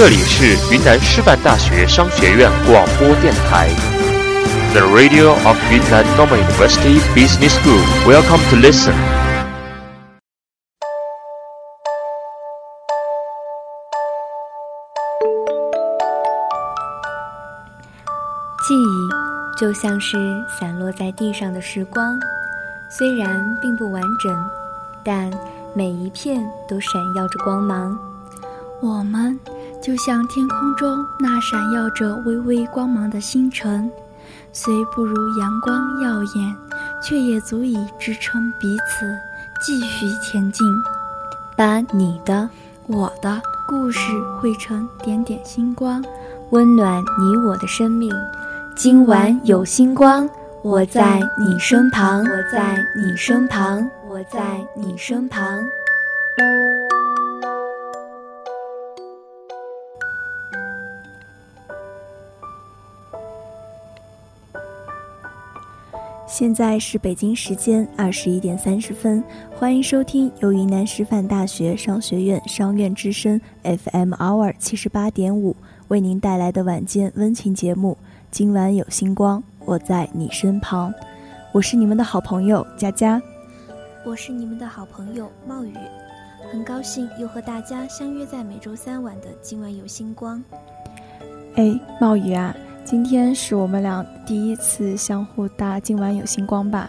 这里是云南师范大学商学院广播电台，The Radio of Yunnan Normal University Business School. Welcome to listen. 记忆就像是散落在地上的时光，虽然并不完整，但每一片都闪耀着光芒。我们就像天空中那闪耀着微微光芒的星辰，虽不如阳光耀眼，却也足以支撑彼此继续前进。把你的、我的故事汇成点点星光，温暖你我的生命。今晚有星光，我在你身旁，我在你身旁，我在你身旁。现在是北京时间二十一点三十分，欢迎收听由云南师范大学商学院商院之声 FM Hour 七十八点五为您带来的晚间温情节目。今晚有星光，我在你身旁。我是你们的好朋友佳佳，我是你们的好朋友冒雨，很高兴又和大家相约在每周三晚的今晚有星光。哎，冒雨啊。今天是我们俩第一次相互搭“今晚有星光”吧？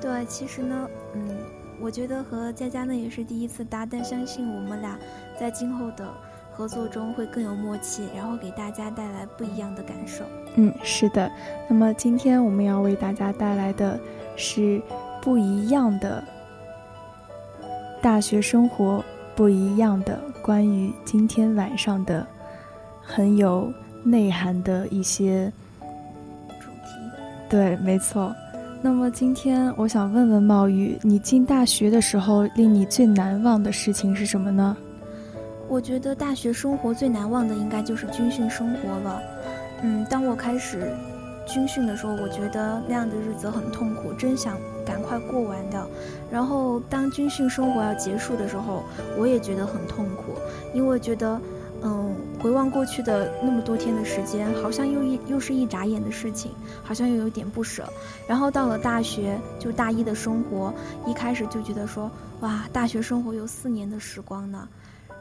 对，其实呢，嗯，我觉得和佳佳呢也是第一次搭，但相信我们俩在今后的合作中会更有默契，然后给大家带来不一样的感受。嗯，是的。那么今天我们要为大家带来的是不一样的大学生活，不一样的关于今天晚上的很有。内涵的一些主题，对，没错。那么今天我想问问茂宇，你进大学的时候，令你最难忘的事情是什么呢？我觉得大学生活最难忘的应该就是军训生活了。嗯，当我开始军训的时候，我觉得那样的日子很痛苦，真想赶快过完的。然后当军训生活要结束的时候，我也觉得很痛苦，因为觉得。嗯，回望过去的那么多天的时间，好像又一又是一眨眼的事情，好像又有点不舍。然后到了大学，就大一的生活，一开始就觉得说，哇，大学生活有四年的时光呢。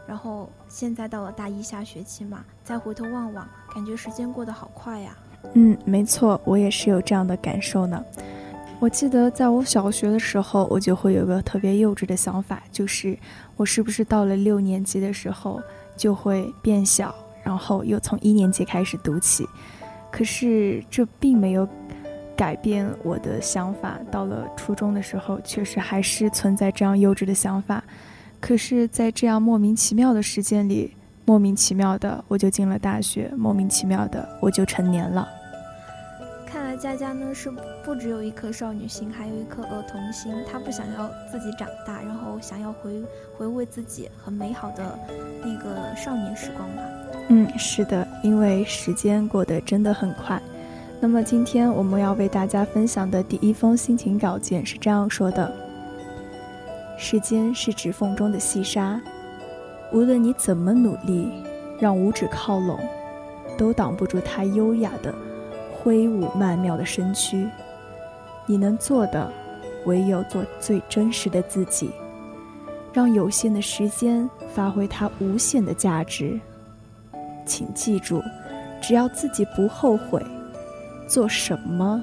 然后现在到了大一下学期嘛，再回头望望，感觉时间过得好快呀。嗯，没错，我也是有这样的感受呢。我记得在我小学的时候，我就会有个特别幼稚的想法，就是我是不是到了六年级的时候。就会变小，然后又从一年级开始读起。可是这并没有改变我的想法。到了初中的时候，确实还是存在这样幼稚的想法。可是，在这样莫名其妙的时间里，莫名其妙的我就进了大学，莫名其妙的我就成年了。佳佳呢是不只有一颗少女心，还有一颗儿童心。她不想要自己长大，然后想要回回味自己很美好的那个少年时光吧。嗯，是的，因为时间过得真的很快。那么今天我们要为大家分享的第一封心情稿件是这样说的：时间是指缝中的细沙，无论你怎么努力，让五指靠拢，都挡不住它优雅的。挥舞曼妙的身躯，你能做的唯有做最真实的自己，让有限的时间发挥它无限的价值。请记住，只要自己不后悔，做什么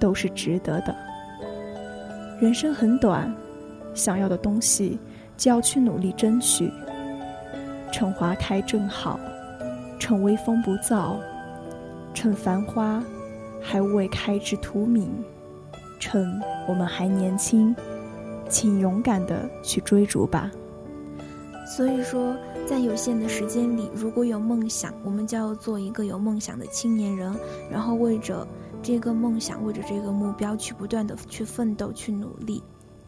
都是值得的。人生很短，想要的东西就要去努力争取。趁花开正好，趁微风不燥，趁繁花。还未开枝荼蘼，趁我们还年轻，请勇敢的去追逐吧。所以说，在有限的时间里，如果有梦想，我们就要做一个有梦想的青年人，然后为着这个梦想，为着这个目标，去不断的去奋斗，去努力。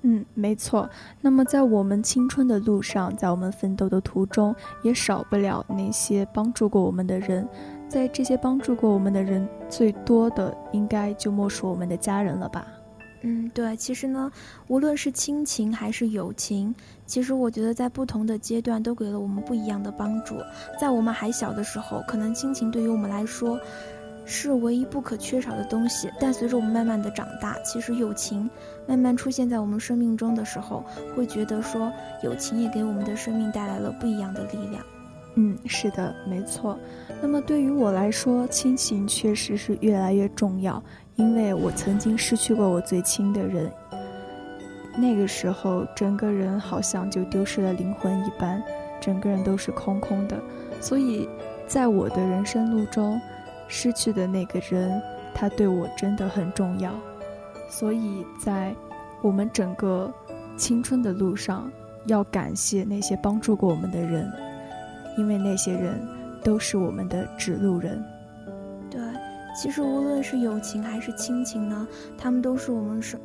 嗯，没错。那么，在我们青春的路上，在我们奋斗的途中，也少不了那些帮助过我们的人。在这些帮助过我们的人，最多的应该就莫属我们的家人了吧？嗯，对，其实呢，无论是亲情还是友情，其实我觉得在不同的阶段都给了我们不一样的帮助。在我们还小的时候，可能亲情对于我们来说是唯一不可缺少的东西。但随着我们慢慢的长大，其实友情慢慢出现在我们生命中的时候，会觉得说友情也给我们的生命带来了不一样的力量。嗯，是的，没错。那么对于我来说，亲情确实是越来越重要。因为我曾经失去过我最亲的人，那个时候整个人好像就丢失了灵魂一般，整个人都是空空的。所以，在我的人生路中，失去的那个人，他对我真的很重要。所以在我们整个青春的路上，要感谢那些帮助过我们的人，因为那些人都是我们的指路人。对其实无论是友情还是亲情呢，他们都是我们生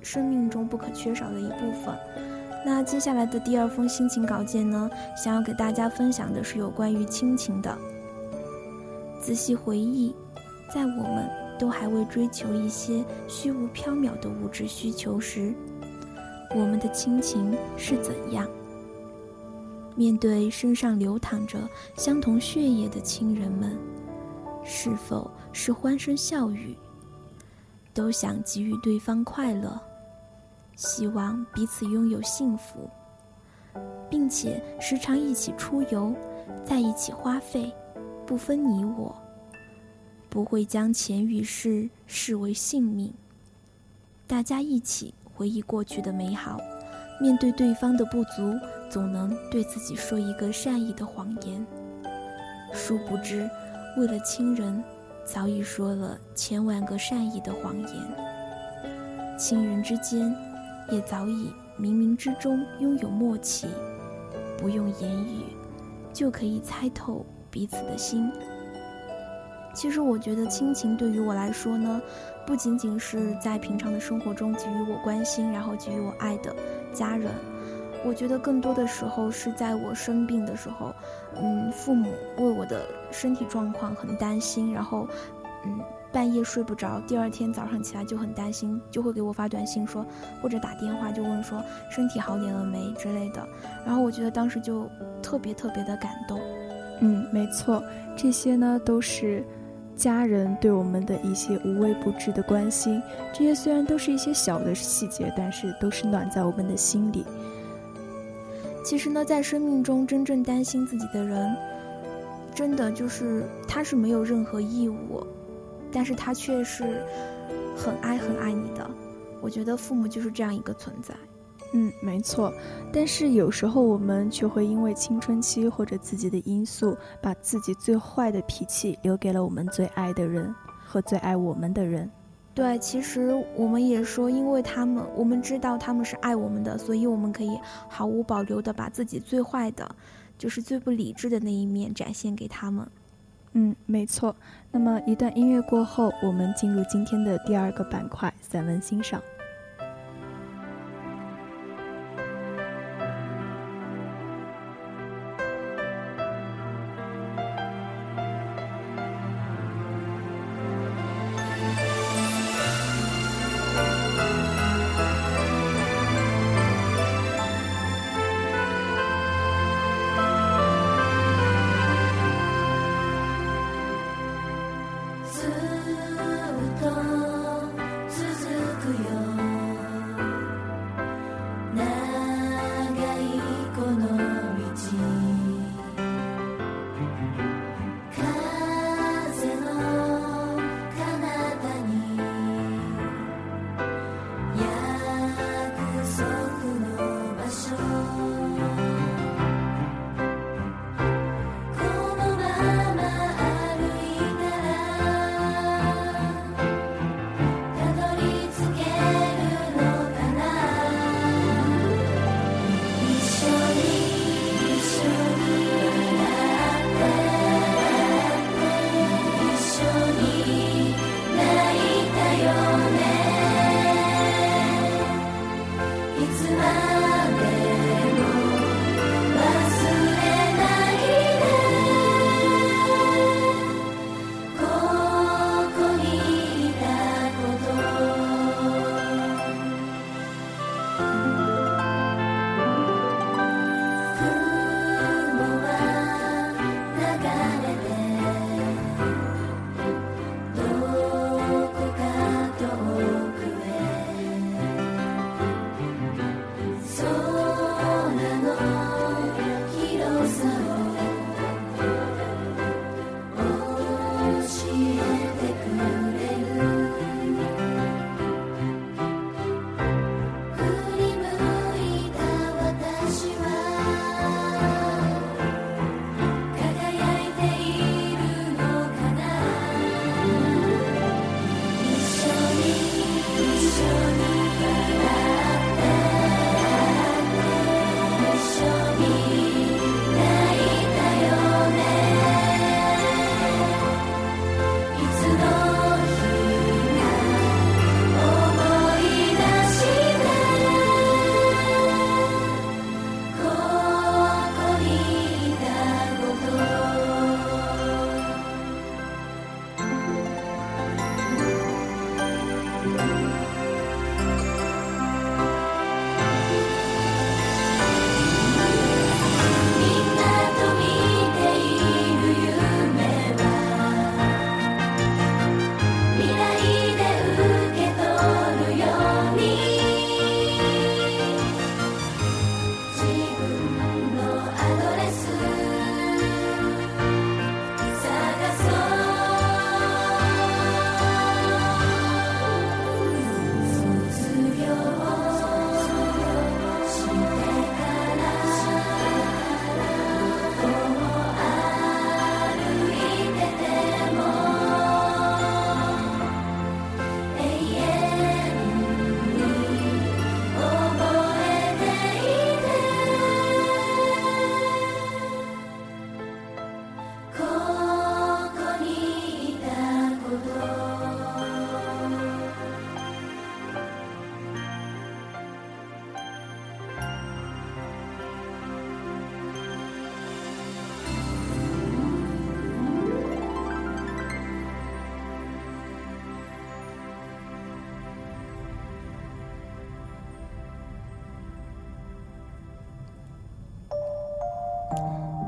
生命中不可缺少的一部分。那接下来的第二封心情稿件呢，想要给大家分享的是有关于亲情的。仔细回忆，在我们都还未追求一些虚无缥缈的物质需求时，我们的亲情是怎样？面对身上流淌着相同血液的亲人们，是否？是欢声笑语，都想给予对方快乐，希望彼此拥有幸福，并且时常一起出游，在一起花费，不分你我，不会将钱与势视为性命。大家一起回忆过去的美好，面对对方的不足，总能对自己说一个善意的谎言。殊不知，为了亲人。早已说了千万个善意的谎言，亲人之间也早已冥冥之中拥有默契，不用言语就可以猜透彼此的心。其实我觉得亲情对于我来说呢，不仅仅是在平常的生活中给予我关心，然后给予我爱的家人。我觉得更多的时候是在我生病的时候，嗯，父母为我的身体状况很担心，然后，嗯，半夜睡不着，第二天早上起来就很担心，就会给我发短信说，或者打电话就问说身体好点了没之类的。然后我觉得当时就特别特别的感动。嗯，没错，这些呢都是家人对我们的一些无微不至的关心。这些虽然都是一些小的细节，但是都是暖在我们的心里。其实呢，在生命中真正担心自己的人，真的就是他是没有任何义务，但是他却是很爱很爱你的。我觉得父母就是这样一个存在。嗯，没错。但是有时候我们却会因为青春期或者自己的因素，把自己最坏的脾气留给了我们最爱的人和最爱我们的人。对，其实我们也说，因为他们，我们知道他们是爱我们的，所以我们可以毫无保留的把自己最坏的，就是最不理智的那一面展现给他们。嗯，没错。那么一段音乐过后，我们进入今天的第二个板块——散文欣赏。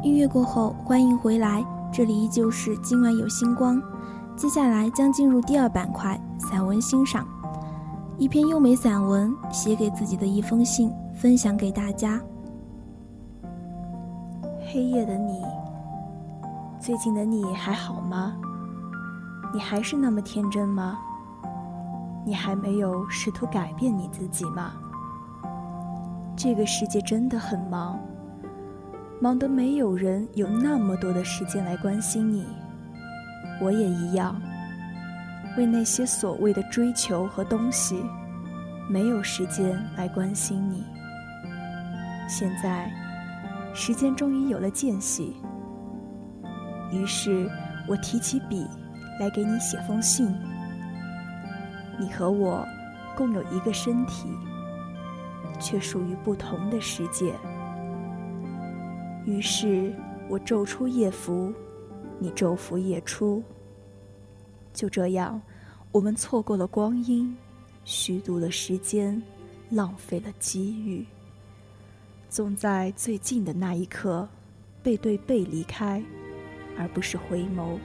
音乐过后，欢迎回来，这里依旧是今晚有星光。接下来将进入第二板块——散文欣赏。一篇优美散文，写给自己的一封信，分享给大家。黑夜的你，最近的你还好吗？你还是那么天真吗？你还没有试图改变你自己吗？这个世界真的很忙，忙得没有人有那么多的时间来关心你。我也一样，为那些所谓的追求和东西，没有时间来关心你。现在，时间终于有了间隙，于是我提起笔来给你写封信。你和我共有一个身体，却属于不同的世界。于是我昼出夜伏。你昼伏夜出，就这样，我们错过了光阴，虚度了时间，浪费了机遇。总在最近的那一刻，背对背离开，而不是回眸。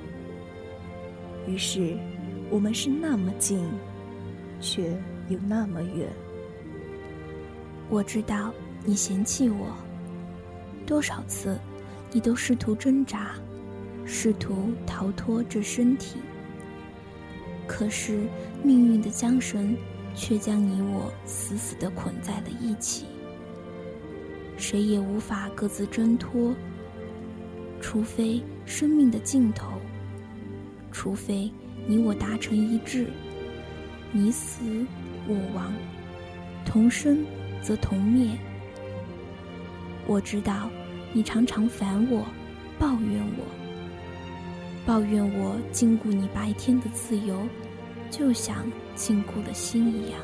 于是，我们是那么近，却又那么远。我知道你嫌弃我，多少次，你都试图挣扎。试图逃脱这身体，可是命运的缰绳却将你我死死地捆在了一起，谁也无法各自挣脱。除非生命的尽头，除非你我达成一致，你死我亡，同生则同灭。我知道你常常烦我，抱怨我。抱怨我禁锢你白天的自由，就像禁锢了心一样。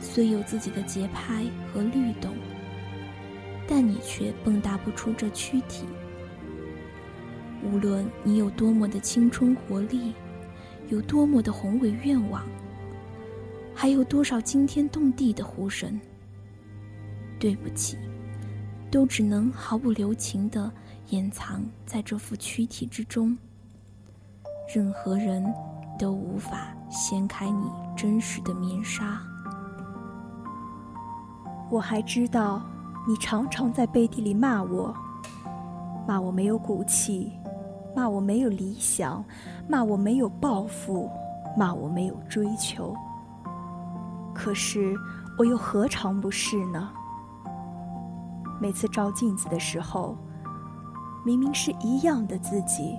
虽有自己的节拍和律动，但你却蹦跶不出这躯体。无论你有多么的青春活力，有多么的宏伟愿望，还有多少惊天动地的呼声，对不起，都只能毫不留情的。掩藏在这副躯体之中，任何人都无法掀开你真实的面纱。我还知道，你常常在背地里骂我，骂我没有骨气，骂我没有理想，骂我没有抱负，骂我没有追求。可是，我又何尝不是呢？每次照镜子的时候。明明是一样的自己，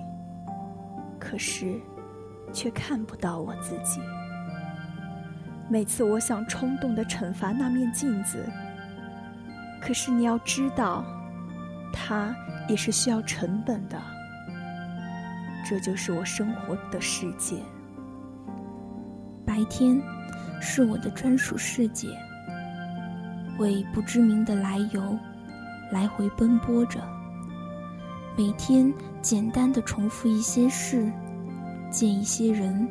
可是却看不到我自己。每次我想冲动的惩罚那面镜子，可是你要知道，它也是需要成本的。这就是我生活的世界。白天是我的专属世界，为不知名的来由来回奔波着。每天简单的重复一些事，见一些人，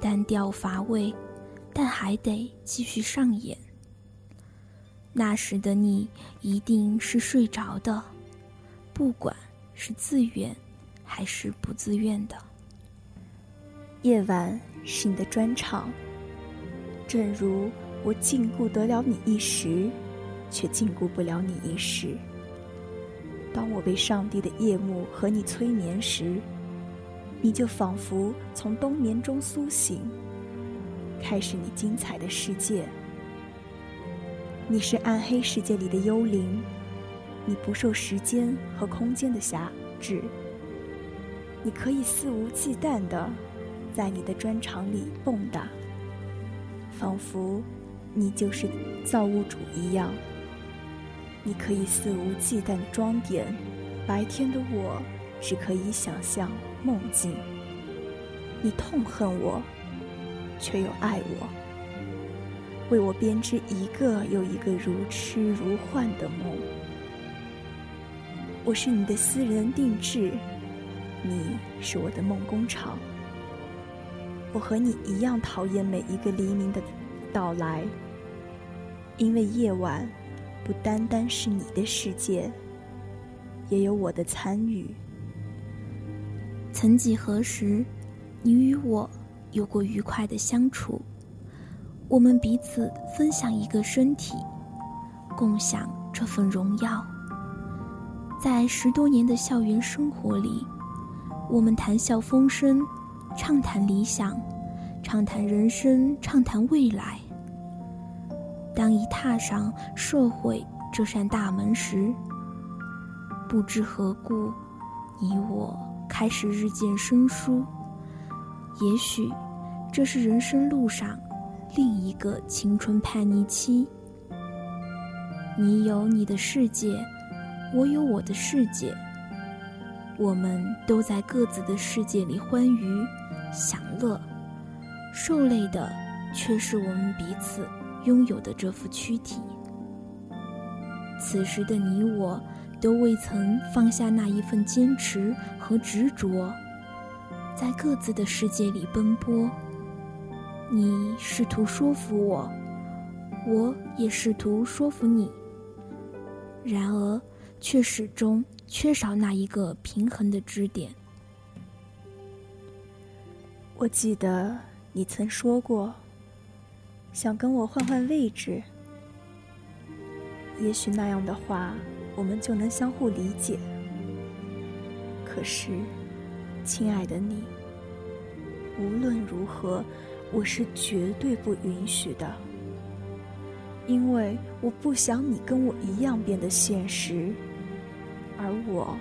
单调乏味，但还得继续上演。那时的你一定是睡着的，不管是自愿还是不自愿的。夜晚是你的专场，正如我禁锢得了你一时，却禁锢不了你一世。当我被上帝的夜幕和你催眠时，你就仿佛从冬眠中苏醒，开始你精彩的世界。你是暗黑世界里的幽灵，你不受时间和空间的辖制，你可以肆无忌惮的在你的专场里蹦跶，仿佛你就是造物主一样。你可以肆无忌惮的装点，白天的我只可以想象梦境。你痛恨我，却又爱我，为我编织一个又一个如痴如幻的梦。我是你的私人定制，你是我的梦工厂。我和你一样，讨厌每一个黎明的到来，因为夜晚。不单单是你的世界，也有我的参与。曾几何时，你与我有过愉快的相处，我们彼此分享一个身体，共享这份荣耀。在十多年的校园生活里，我们谈笑风生，畅谈理想，畅谈人生，畅谈未来。当一踏上社会这扇大门时，不知何故，你我开始日渐生疏。也许，这是人生路上另一个青春叛逆期。你有你的世界，我有我的世界，我们都在各自的世界里欢愉、享乐，受累的却是我们彼此。拥有的这副躯体，此时的你我，都未曾放下那一份坚持和执着，在各自的世界里奔波。你试图说服我，我也试图说服你，然而却始终缺少那一个平衡的支点。我记得你曾说过。想跟我换换位置，也许那样的话，我们就能相互理解。可是，亲爱的你，无论如何，我是绝对不允许的，因为我不想你跟我一样变得现实，而我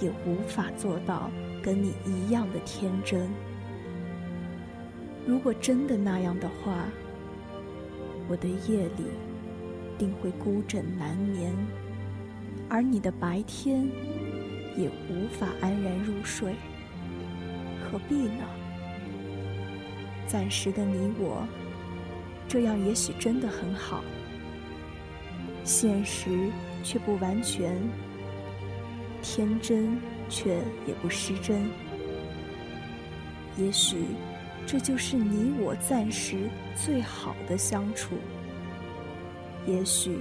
也无法做到跟你一样的天真。如果真的那样的话，我的夜里定会孤枕难眠，而你的白天也无法安然入睡。何必呢？暂时的你我，这样也许真的很好。现实却不完全，天真却也不失真。也许。这就是你我暂时最好的相处。也许，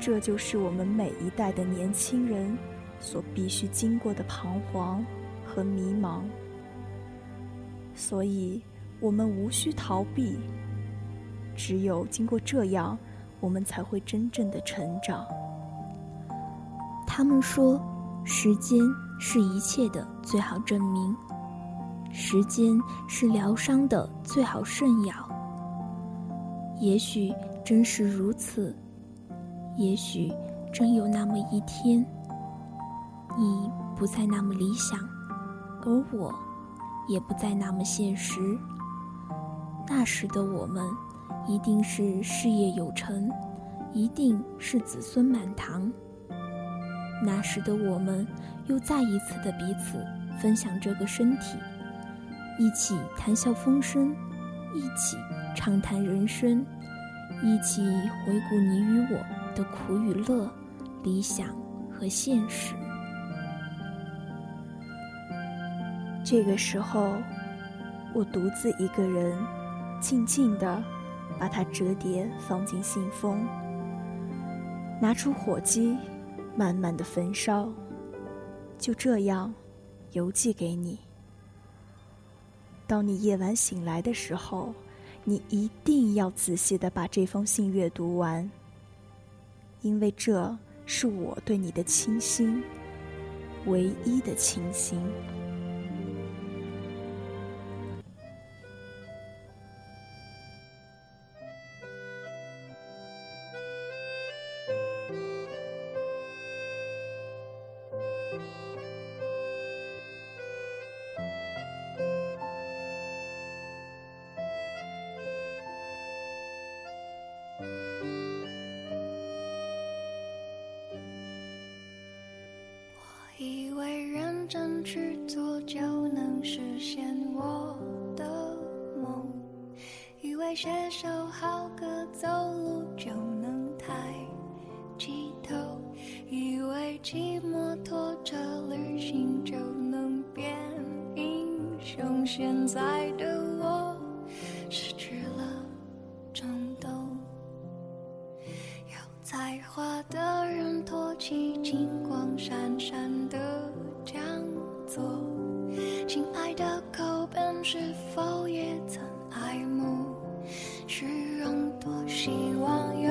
这就是我们每一代的年轻人所必须经过的彷徨和迷茫。所以，我们无需逃避。只有经过这样，我们才会真正的成长。他们说，时间是一切的最好证明。时间是疗伤的最好圣药。也许真是如此，也许真有那么一天，你不再那么理想，而我也不再那么现实。那时的我们，一定是事业有成，一定是子孙满堂。那时的我们，又再一次的彼此分享这个身体。一起谈笑风生，一起畅谈人生，一起回顾你与我的苦与乐、理想和现实。这个时候，我独自一个人，静静的把它折叠放进信封，拿出火机，慢慢的焚烧，就这样邮寄给你。当你夜晚醒来的时候，你一定要仔细的把这封信阅读完，因为这是我对你的倾心，唯一的倾心。是否也曾爱慕？虚荣多希望有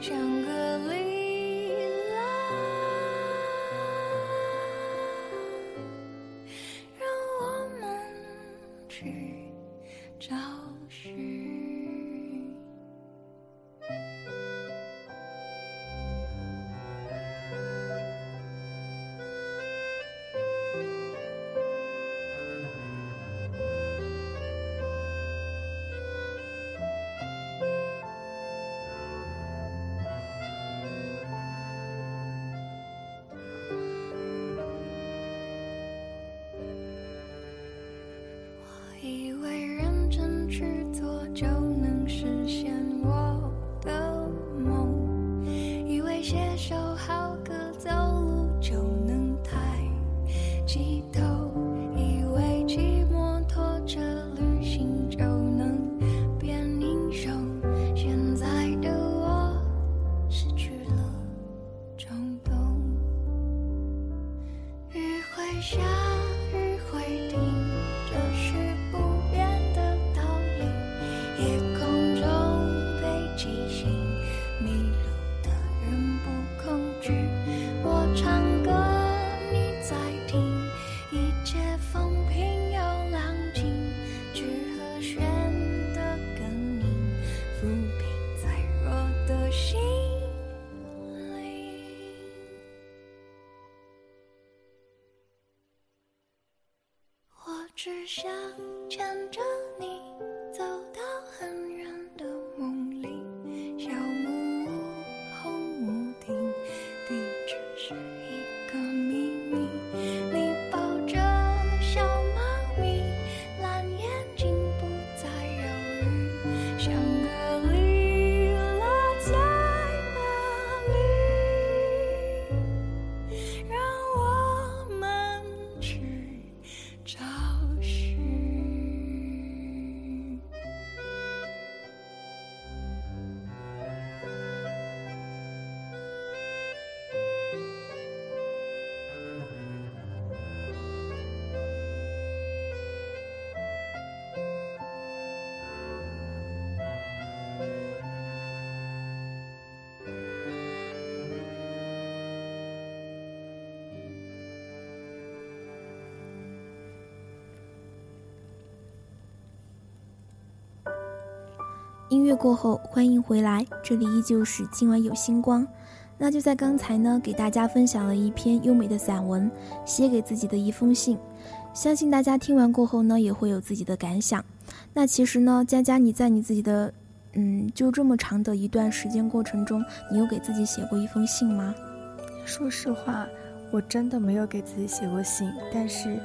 像只音乐过后，欢迎回来，这里依旧是今晚有星光。那就在刚才呢，给大家分享了一篇优美的散文，写给自己的一封信。相信大家听完过后呢，也会有自己的感想。那其实呢，佳佳，你在你自己的，嗯，就这么长的一段时间过程中，你有给自己写过一封信吗？说实话，我真的没有给自己写过信，但是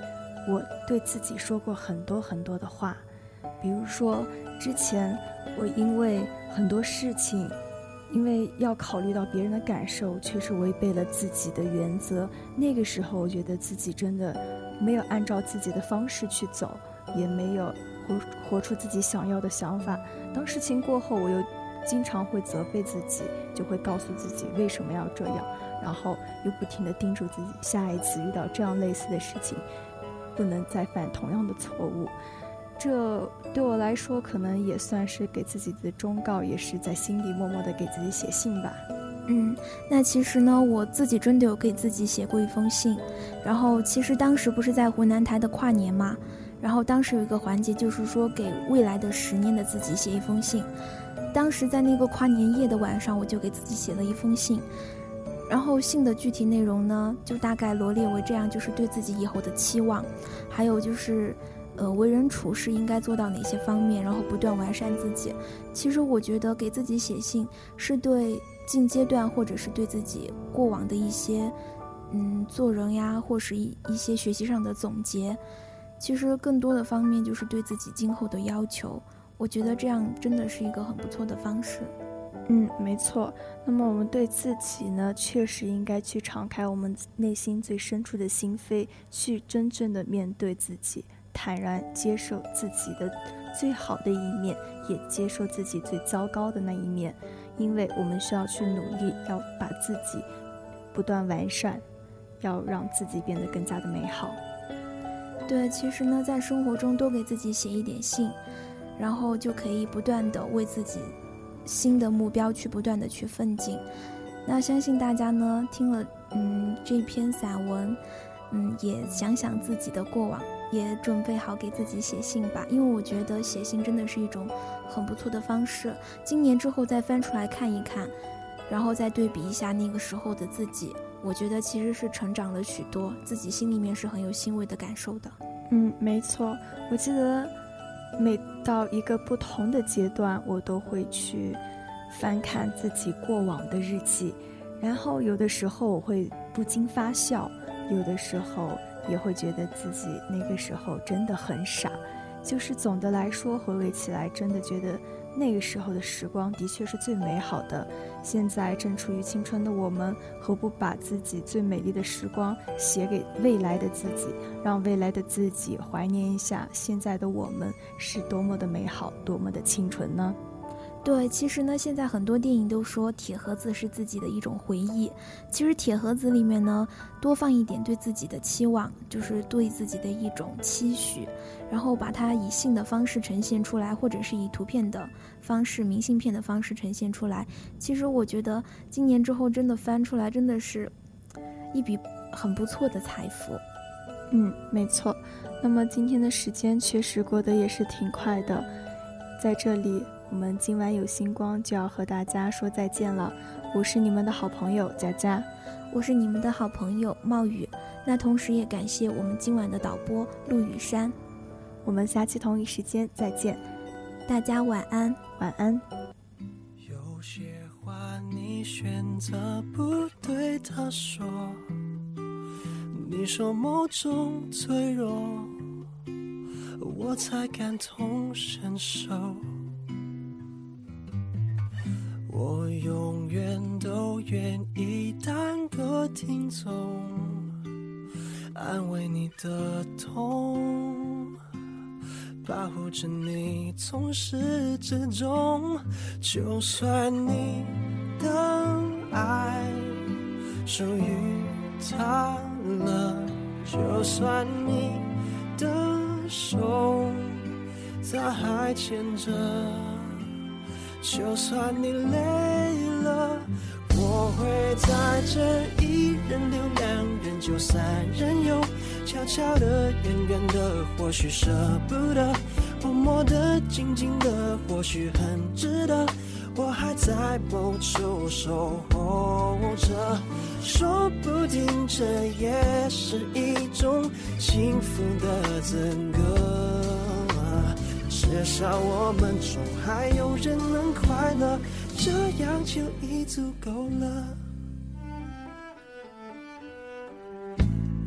我对自己说过很多很多的话，比如说之前我因为很多事情，因为要考虑到别人的感受，确实违背了自己的原则。那个时候，我觉得自己真的没有按照自己的方式去走，也没有活活出自己想要的想法。当事情过后，我又经常会责备自己，就会告诉自己为什么要这样，然后又不停地叮嘱自己，下一次遇到这样类似的事情，不能再犯同样的错误。这对我来说，可能也算是给自己的忠告，也是在心里默默地给自己写信吧。嗯，那其实呢，我自己真的有给自己写过一封信，然后其实当时不是在湖南台的跨年嘛，然后当时有一个环节就是说给未来的十年的自己写一封信，当时在那个跨年夜的晚上，我就给自己写了一封信，然后信的具体内容呢，就大概罗列为这样，就是对自己以后的期望，还有就是。呃，为人处事应该做到哪些方面，然后不断完善自己。其实我觉得给自己写信是对近阶段或者是对自己过往的一些，嗯，做人呀，或是一一些学习上的总结。其实更多的方面就是对自己今后的要求。我觉得这样真的是一个很不错的方式。嗯，没错。那么我们对自己呢，确实应该去敞开我们内心最深处的心扉，去真正的面对自己。坦然接受自己的最好的一面，也接受自己最糟糕的那一面，因为我们需要去努力，要把自己不断完善，要让自己变得更加的美好。对，其实呢，在生活中多给自己写一点信，然后就可以不断的为自己新的目标去不断的去奋进。那相信大家呢，听了嗯这篇散文，嗯也想想自己的过往。也准备好给自己写信吧，因为我觉得写信真的是一种很不错的方式。今年之后再翻出来看一看，然后再对比一下那个时候的自己，我觉得其实是成长了许多，自己心里面是很有欣慰的感受的。嗯，没错。我记得每到一个不同的阶段，我都会去翻看自己过往的日记，然后有的时候我会不禁发笑，有的时候。也会觉得自己那个时候真的很傻，就是总的来说回味起来，真的觉得那个时候的时光的确是最美好的。现在正处于青春的我们，何不把自己最美丽的时光写给未来的自己，让未来的自己怀念一下现在的我们是多么的美好，多么的清纯呢？对，其实呢，现在很多电影都说铁盒子是自己的一种回忆。其实铁盒子里面呢，多放一点对自己的期望，就是对自己的一种期许，然后把它以信的方式呈现出来，或者是以图片的方式、明信片的方式呈现出来。其实我觉得今年之后真的翻出来，真的是一笔很不错的财富。嗯，没错。那么今天的时间确实过得也是挺快的，在这里。我们今晚有星光就要和大家说再见了，我是你们的好朋友佳佳，我是你们的好朋友冒雨，那同时也感谢我们今晚的导播陆雨山，我们下期同一时间再见，大家晚安，晚安。有些话你选择不对他说，你说某种脆弱，我才感同身受。我永远都愿意当个听众，安慰你的痛，保护着你从始至终。就算你的爱属于他了，就算你的手他还牵着。就算你累了，我会在这一人留两人就三人游，悄悄的、远远的，或许舍不得；默默的、静静的，或许很值得。我还在某处守候着，说不定这也是一种幸福的资格。至少我们中还有人能快乐，这样就已足够了。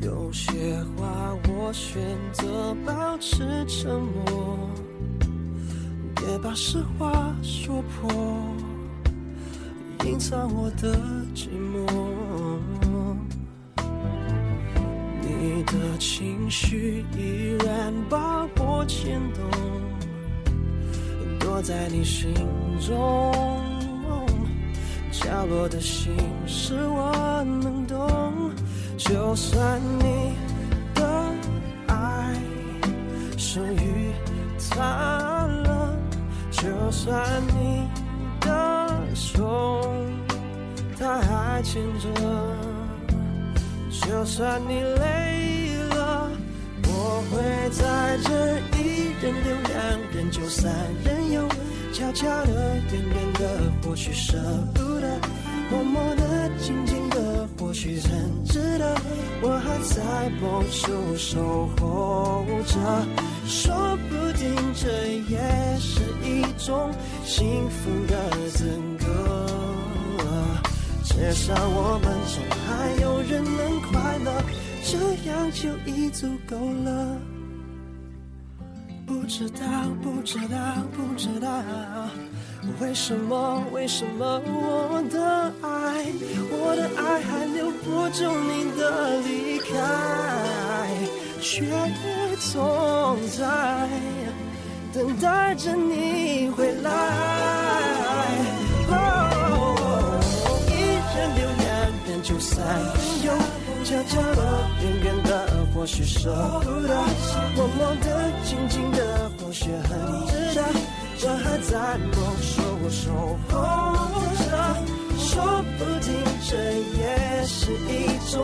有些话我选择保持沉默，别把实话说破，隐藏我的寂寞。你的情绪依然把我牵动。躲在你心中角落的心事，我能懂。就算你的爱属于他了，就算你的手他还牵着。就算你累，会在这一人留两人就三人游，悄悄的、远远的，或许舍不得，默默的、静静的，或许很值得。我还在某处守候着，说不定这也是一种幸福的资格。至少我们总还有人能快乐，这样就已足够了。不知道，不知道，不知道，为什么，为什么我的爱，我的爱还留不住你的离开，却总在等待着你回来。或许舍不得；默默的，静静的，或许很值得。这还在梦说我守候着，说不定这也是一种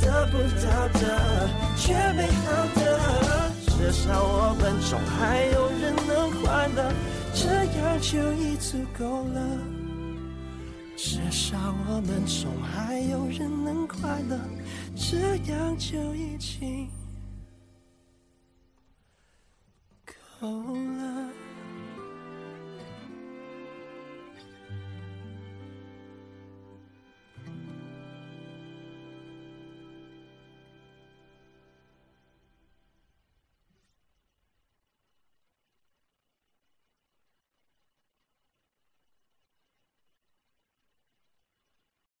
得不到的却美好的。至少我们中还有人能快乐，这样就已足够了。至少我们中还有人能快乐，这样就已经够了。